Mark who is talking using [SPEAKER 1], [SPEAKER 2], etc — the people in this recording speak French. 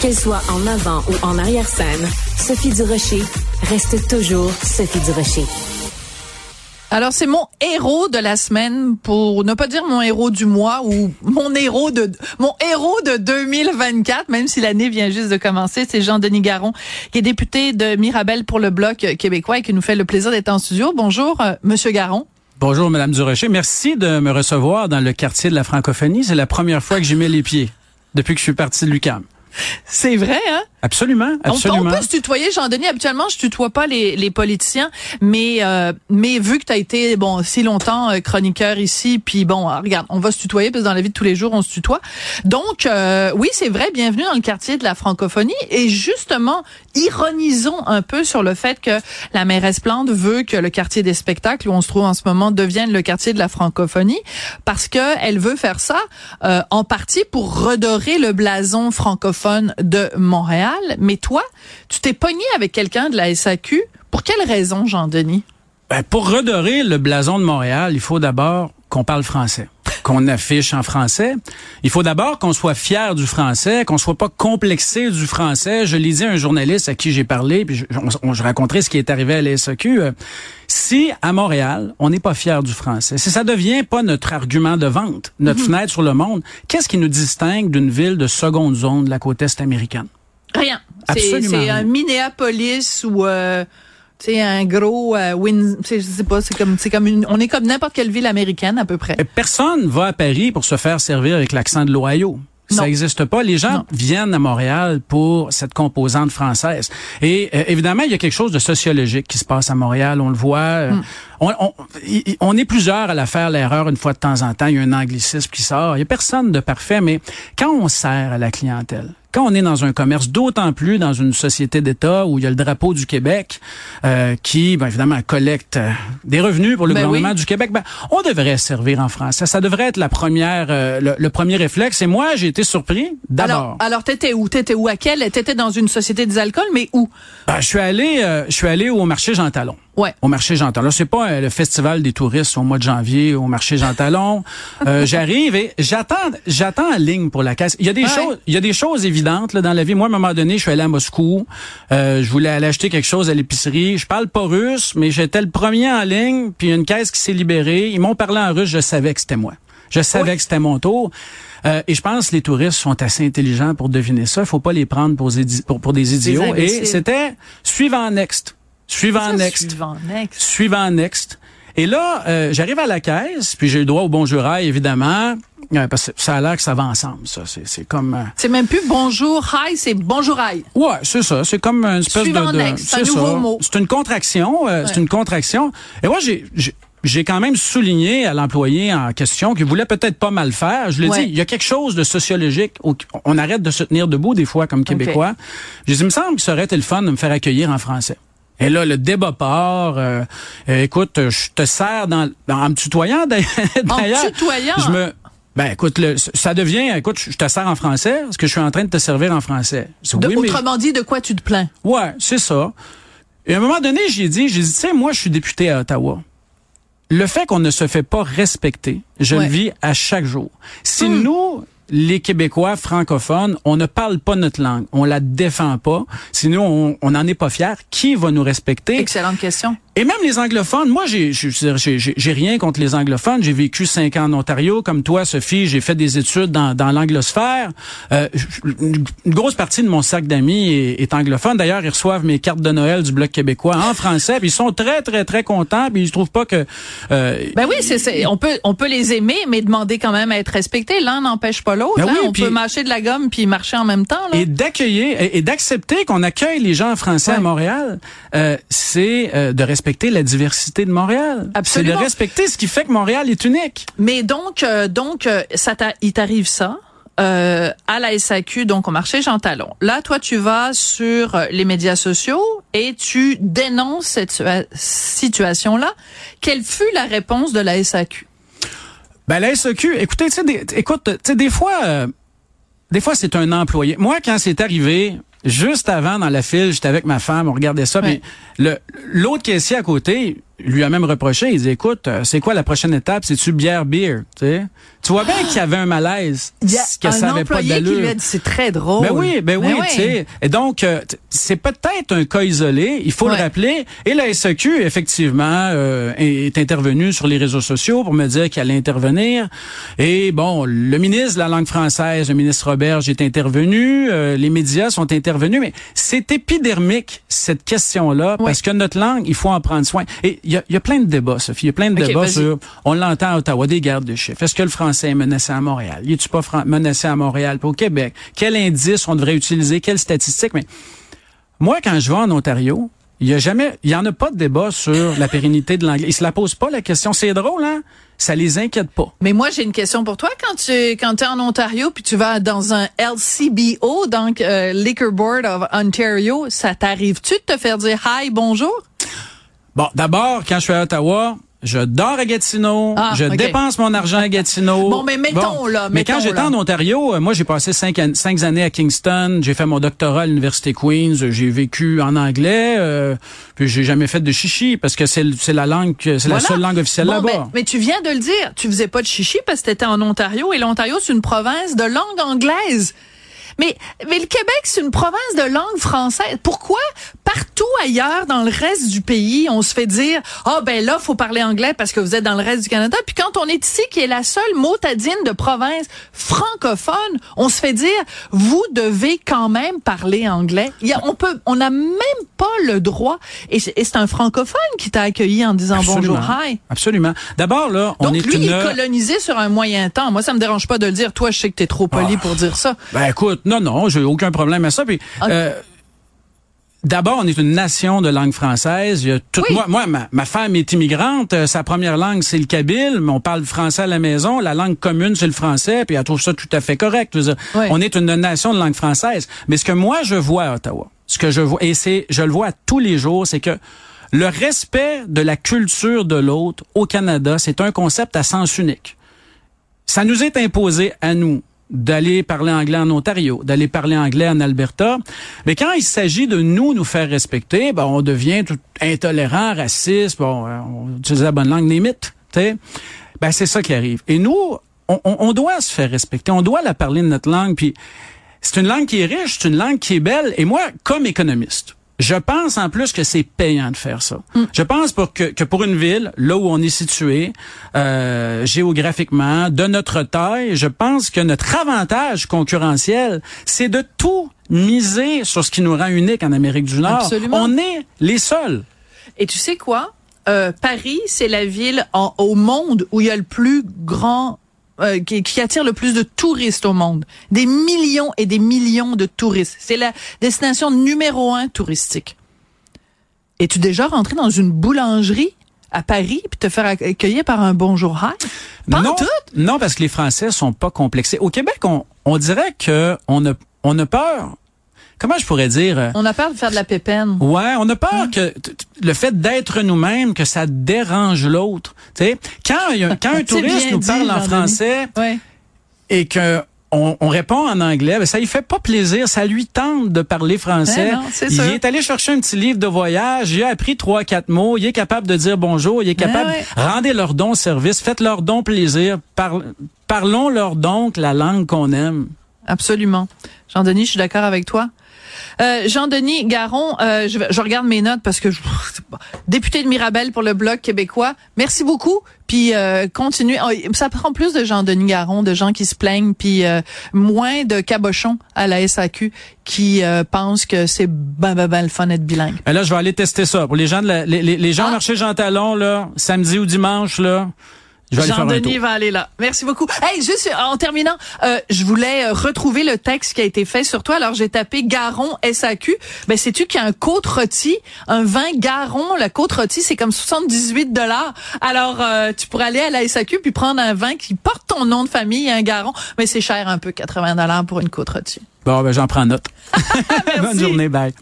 [SPEAKER 1] Qu'elle soit en avant ou en arrière-scène, Sophie Durocher reste toujours Sophie Durocher.
[SPEAKER 2] Alors, c'est mon héros de la semaine, pour ne pas dire mon héros du mois ou mon héros de mon héros de 2024, même si l'année vient juste de commencer. C'est Jean-Denis Garon, qui est député de Mirabel pour le Bloc québécois et qui nous fait le plaisir d'être en studio. Bonjour, euh, Monsieur Garon.
[SPEAKER 3] Bonjour, Madame Durocher. Merci de me recevoir dans le quartier de la francophonie. C'est la première fois que j'y mets les pieds depuis que je suis parti de l'UQAM.
[SPEAKER 2] C'est vrai, hein?
[SPEAKER 3] Absolument, absolument.
[SPEAKER 2] On, peut se tutoyer, Jean-Denis. Habituellement, je tutoie pas les, les politiciens, mais euh, mais vu que tu as été bon si longtemps euh, chroniqueur ici, puis bon, euh, regarde, on va se tutoyer parce que dans la vie de tous les jours, on se tutoie. Donc oui, c'est vrai. Bienvenue dans le quartier de la francophonie. Et justement, ironisons un peu sur le fait que la mairesse Plante veut que le quartier des spectacles où on se trouve en ce moment devienne le quartier de la francophonie, parce que elle veut faire ça en partie pour redorer le blason francophone de Montréal mais toi, tu t'es pogné avec quelqu'un de la SAQ. Pour quelle raison, Jean-Denis?
[SPEAKER 3] Ben, pour redorer le blason de Montréal, il faut d'abord qu'on parle français qu'on affiche en français. Il faut d'abord qu'on soit fier du français, qu'on soit pas complexé du français. Je lisais un journaliste à qui j'ai parlé, puis je, on, je, raconterai ce qui est arrivé à la SAQ. Euh, si à Montréal, on n'est pas fier du français, si ça devient pas notre argument de vente, notre mhm. fenêtre sur le monde, qu'est-ce qui nous distingue d'une ville de seconde zone de la côte est américaine?
[SPEAKER 2] Rien. C'est un Minneapolis ou euh, c'est un gros euh, win, je sais pas, c'est comme c'est comme une, on est comme n'importe quelle ville américaine à peu près.
[SPEAKER 3] Personne va à Paris pour se faire servir avec l'accent de l'Ohio. Ça n'existe pas. Les gens viennent à Montréal pour cette composante française. Et euh, évidemment, il y a quelque chose de sociologique qui se passe à Montréal. On le voit. Euh, hmm. on, on, on, est plusieurs à la faire l'erreur une fois de temps en temps. Il y a un anglicisme qui sort. Il y a personne de parfait, mais quand on sert à la clientèle, quand on est dans un commerce, d'autant plus dans une société d'État où il y a le drapeau du Québec euh, qui, ben, évidemment, collecte euh, des revenus pour le ben gouvernement du Québec, ben, on devrait servir en français. Ça devrait être la première, euh, le, premier réflexe. Et moi, j'ai été surpris d'abord.
[SPEAKER 2] Alors, alors t'étais où? T'étais où à quel T'étais dans une société des alcools, mais où?
[SPEAKER 3] Ben, Je suis allé, je suis allé au marché Jean Talon.
[SPEAKER 2] Ouais.
[SPEAKER 3] Au marché Jean Talon. C'est pas euh, le festival des touristes au mois de janvier au marché Jean Talon. Euh, j'arrive et j'attends, j'attends en ligne pour la caisse. Il y a des choses, il y a des choses évidentes là, dans la vie. Moi, à un moment donné, je suis allé à Moscou. Euh, je voulais aller acheter quelque chose à l'épicerie. Je parle pas russe, mais j'étais le premier en ligne. Puis une caisse qui s'est libérée. Ils m'ont parlé en russe. Je savais que c'était moi. Je savais que c'était mon tour. Euh, et je pense que les touristes sont assez intelligents pour deviner ça. Il faut pas les prendre pour, pour, pour des idiots. et c'était suivant next. Suivant next.
[SPEAKER 2] Suivant next.
[SPEAKER 3] Suivant next. Et là, euh, j'arrive à la caisse, puis j'ai le droit au bonjour évidemment. Euh, parce que ça a l'air que ça va ensemble, ça. C'est comme. Euh,
[SPEAKER 2] c'est même plus bonjour hi, c'est bonjour hi.
[SPEAKER 3] Ouais, c'est ça. C'est comme une espèce
[SPEAKER 2] Suivant
[SPEAKER 3] de.
[SPEAKER 2] next, c'est un nouveau mot.
[SPEAKER 3] C'est une contraction. C'est une contraction. Et moi, j'ai j'ai quand même souligné à l'employé en question qu'il voulait peut-être pas mal faire. Je lui ai dit, il y a quelque chose de sociologique. On arrête de se tenir debout des fois comme Québécois. J'ai dit, il me semble que ça aurait été le fun de me faire accueillir en français. Et là, le débat part. Euh, euh, écoute, je te sers dans, en me tutoyant d'ailleurs.
[SPEAKER 2] En tutoyant?
[SPEAKER 3] Je me, ben écoute, le, ça devient, écoute, je te sers en français parce que je suis en train de te servir en français.
[SPEAKER 2] oui, autrement dit, de quoi tu te plains?
[SPEAKER 3] Ouais, c'est ça. Et à un moment donné, j'ai dit, j'ai dit, tu sais, moi, je suis député à Ottawa. Le fait qu'on ne se fait pas respecter, je le vis à chaque jour. Si hmm. nous, les Québécois francophones, on ne parle pas notre langue, on la défend pas, sinon on n'en est pas fier. Qui va nous respecter?
[SPEAKER 2] Excellente question.
[SPEAKER 3] Et même les anglophones, moi, j'ai, j'ai, rien contre les anglophones. J'ai vécu cinq ans en Ontario, comme toi, Sophie. J'ai fait des études dans, dans l'anglosphère. Euh, une grosse partie de mon sac d'amis est, anglophone. D'ailleurs, ils reçoivent mes cartes de Noël du Bloc québécois en français. Puis ils sont très, très, très contents. Puis ils trouvent pas que.
[SPEAKER 2] Euh, ben oui, c'est, on peut, on peut les aimer, mais demander quand même à être respectés. L'un n'empêche pas l'autre. Ben hein. on peut mâcher de la gomme puis marcher en même temps. Là.
[SPEAKER 3] Et d'accueillir et, d'accepter qu'on accueille les gens français à Montréal, euh, c'est euh, de respecter respecter la diversité de Montréal. C'est de respecter ce qui fait que Montréal est unique.
[SPEAKER 2] Mais donc, euh, donc, euh, ça il t'arrive ça. Euh, à la SAQ, donc au marché Jean Talon. Là, toi, tu vas sur les médias sociaux et tu dénonces cette situation-là. Quelle fut la réponse de la SAQ?
[SPEAKER 3] Ben, la SAQ, écoutez, tu sais, écoute, tu sais, des fois, des fois, c'est un employé. Moi, quand c'est arrivé, juste avant dans la file, j'étais avec ma femme, on regardait ça, mais le l'autre caissier à côté, lui a même reproché, il dit, écoute, euh, c'est quoi la prochaine étape? C'est-tu bière, beer? Tu sais? Tu vois bien qu'il y avait un malaise.
[SPEAKER 2] Il y a que un ça avait pas qui lui a dit, c'est très drôle.
[SPEAKER 3] Ben oui, ben, oui, tu sais. Et donc, euh, c'est peut-être un cas isolé, il faut le rappeler. Et la SAQ, effectivement, euh, est intervenue sur les réseaux sociaux pour me dire qu'elle allait intervenir. Et bon, le ministre de la langue française, le ministre Roberge est intervenu, les médias sont intervenus, mais c'est épidermique, cette question-là, parce que notre langue, il faut en prendre soin. Et il y a, plein de débats, Sophie. Il y a plein de débats sur, on l'entend à Ottawa, des gardes de chiffres. Est-ce que le français est menacé à Montréal? Y est-tu pas menacé à Montréal? Puis au Québec? Quel indice on devrait utiliser? Quelles statistiques? Mais moi, quand je vais en Ontario, il y a jamais, il y en a pas de débat sur la pérennité de l'anglais. Ils se la posent pas la question. C'est drôle, hein? Ça les inquiète pas.
[SPEAKER 2] Mais moi, j'ai une question pour toi. Quand tu quand es en Ontario puis tu vas dans un LCBO, donc euh, Liquor Board of Ontario, ça t'arrive-tu de te faire dire hi, bonjour?
[SPEAKER 3] Bon, d'abord, quand je suis à Ottawa, je dors à Gatineau, ah, je dépense mon argent à Gatineau.
[SPEAKER 2] Bon, mais mettons là.
[SPEAKER 3] Mais quand j'étais en Ontario, euh, moi j'ai passé cinq, cinq années à Kingston, j'ai fait mon doctorat à l'université Queens, j'ai vécu en anglais, euh, puis j'ai jamais fait de chichi parce que c'est la langue, c'est la seule langue officielle là-bas.
[SPEAKER 2] Mais, mais, tu viens de le dire, tu faisais pas de chichi parce que t'étais en Ontario et l'Ontario c'est une province de langue anglaise. Mais, mais le Québec, c'est une province de langue française. Pourquoi? Partout ailleurs dans le reste du pays, on se fait dire ah oh, ben là faut parler anglais parce que vous êtes dans le reste du Canada. Puis quand on est ici, qui est la seule motadine de province francophone, on se fait dire vous devez quand même parler anglais. Il y a, on peut, on n'a même pas le droit. Et c'est un francophone qui t'a accueilli en disant bonjour, hi.
[SPEAKER 3] Absolument. D'abord là, on
[SPEAKER 2] Donc,
[SPEAKER 3] est
[SPEAKER 2] lui,
[SPEAKER 3] il
[SPEAKER 2] est colonisé sur un moyen temps. Moi, ça me dérange pas de le dire. Toi, je sais que t'es trop poli ah. pour dire ça.
[SPEAKER 3] Ben écoute, non, non, j'ai aucun problème à ça. Puis, euh, D'abord, on est une nation de langue française. Il y a tout, Moi, moi ma, femme est immigrante. Euh, sa première langue, c'est le kabyle, mais on parle français à la maison. La langue commune, c'est le français, puis elle trouve ça tout à fait correct. On est une nation de langue française. Mais ce que moi, je vois à Ottawa, ce que je vois, et c'est, je le vois tous les jours, c'est que le respect de la culture de l'autre au Canada, c'est un concept à sens unique. Ça nous est imposé à nous d'aller parler anglais en Ontario, d'aller parler anglais en Alberta. Mais quand il s'agit de nous nous faire respecter, ben, on devient tout intolérant, raciste, bon, euh, on utilise la bonne langue, limite. Ben, c'est ça qui arrive. Et nous, on, on, doit se faire respecter, on doit la parler de notre langue. Puis c'est une langue qui est riche, c'est une langue qui est belle. Et moi, comme économiste, je pense en plus que c'est payant de faire ça. Mm. Je pense pour que, que, pour une ville, là où on est situé euh, géographiquement, de notre taille, je pense que notre avantage concurrentiel, c'est de tout miser sur ce qui nous rend unique en Amérique du Nord.
[SPEAKER 2] Absolument.
[SPEAKER 3] On est les seuls.
[SPEAKER 2] Et tu sais quoi? Euh, Paris, c'est la ville en, au monde où il y a le plus grand euh, qui, attire le plus de touristes au monde. Des millions et des millions de touristes. C'est la destination numéro un touristique. Es-tu déjà rentré dans une boulangerie à Paris puis te faire accueillir par un bonjour hi?
[SPEAKER 3] non, non, parce que les Français sont pas complexés. Au Québec, on, on dirait que on a, on a peur comment je pourrais dire euh,
[SPEAKER 2] On a peur de faire de la pépène.
[SPEAKER 3] Ouais, on a peur hein? que le fait d'être nous-mêmes que ça dérange l'autre. Tu sais, quand quand un touriste nous parle en français et que on, répond en anglais, ben ça lui fait pas plaisir, ça lui tente de parler français.
[SPEAKER 2] Ben il
[SPEAKER 3] est allé chercher un petit livre de voyage, il a appris trois quatre mots, il est capable de dire bonjour, il est ben capable rendez leur don service, faites leur don plaisir, parlons leur donc la langue qu'on aime.
[SPEAKER 2] Absolument. Jean-Denis, je suis d'accord avec toi. Euh, Jean-Denis Garon, euh, je, je, regarde mes notes parce que je, député de Mirabel pour le Bloc québécois. Merci beaucoup. Puis euh, continuez. Oh, ça prend plus de Jean-Denis Garon, de gens qui se plaignent, puis euh, moins de cabochons à la SAQ qui pensent que c'est ben, ben, ben le fun d'être bilingue.
[SPEAKER 3] Mais là, je vais aller tester ça. Pour les gens de la, les, les, gens ah. marché Jean Talon, là, samedi ou dimanche, là,
[SPEAKER 2] Jean-Denis va aller là. Merci beaucoup. Hey, juste en terminant, euh, je voulais euh, retrouver le texte qui a été fait sur toi. Alors j'ai tapé Garon SAQ. Ben sais-tu qu'il y a un côte rôti, un vin Garon, la côte rôti, c'est comme 78 dollars. Alors euh, tu pourrais aller à la SAQ puis prendre un vin qui porte ton nom de famille, un Garon, mais c'est cher un peu 80 dollars pour une côte rôti.
[SPEAKER 3] Bon ben j'en prends note. Bonne journée, bye.